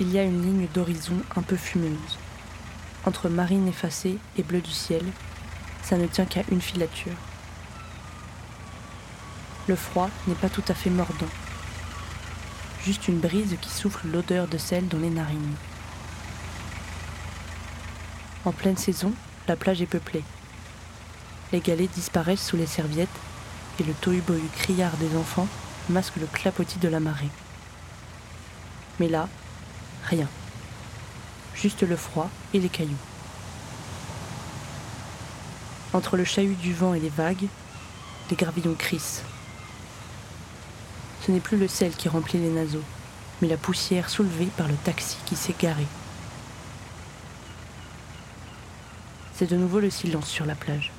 Il y a une ligne d'horizon un peu fumeuse. Entre marine effacée et bleu du ciel, ça ne tient qu'à une filature. Le froid n'est pas tout à fait mordant. Juste une brise qui souffle l'odeur de sel dans les narines. En pleine saison, la plage est peuplée. Les galets disparaissent sous les serviettes et le tohu-bohu criard des enfants masque le clapotis de la marée. Mais là, Rien. Juste le froid et les cailloux. Entre le chahut du vent et les vagues, les gravillons crissent. Ce n'est plus le sel qui remplit les naseaux, mais la poussière soulevée par le taxi qui s'est garé. C'est de nouveau le silence sur la plage.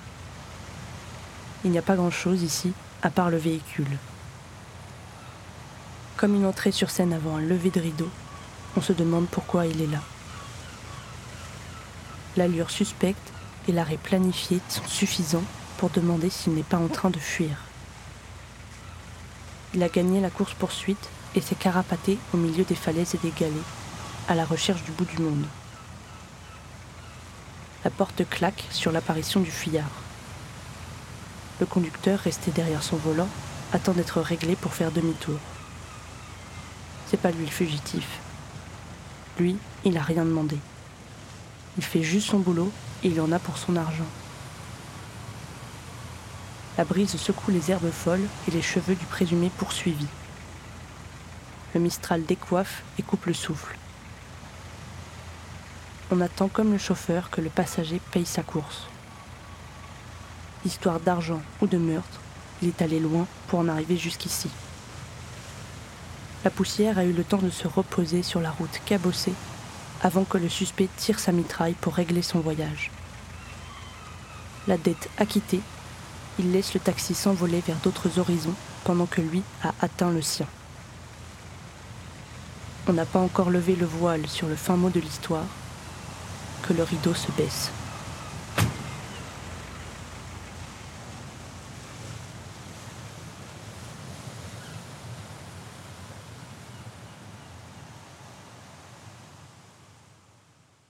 Il n'y a pas grand-chose ici, à part le véhicule. Comme une entrée sur scène avant un lever de rideau, on se demande pourquoi il est là. L'allure suspecte et l'arrêt planifié sont suffisants pour demander s'il n'est pas en train de fuir. Il a gagné la course-poursuite et s'est carapaté au milieu des falaises et des galets, à la recherche du bout du monde. La porte claque sur l'apparition du fuyard. Le conducteur, resté derrière son volant, attend d'être réglé pour faire demi-tour. C'est pas lui le fugitif, lui, il n'a rien demandé. Il fait juste son boulot et il en a pour son argent. La brise secoue les herbes folles et les cheveux du présumé poursuivi. Le Mistral décoiffe et coupe le souffle. On attend comme le chauffeur que le passager paye sa course. Histoire d'argent ou de meurtre, il est allé loin pour en arriver jusqu'ici. La poussière a eu le temps de se reposer sur la route cabossée avant que le suspect tire sa mitraille pour régler son voyage. La dette acquittée, il laisse le taxi s'envoler vers d'autres horizons pendant que lui a atteint le sien. On n'a pas encore levé le voile sur le fin mot de l'histoire que le rideau se baisse.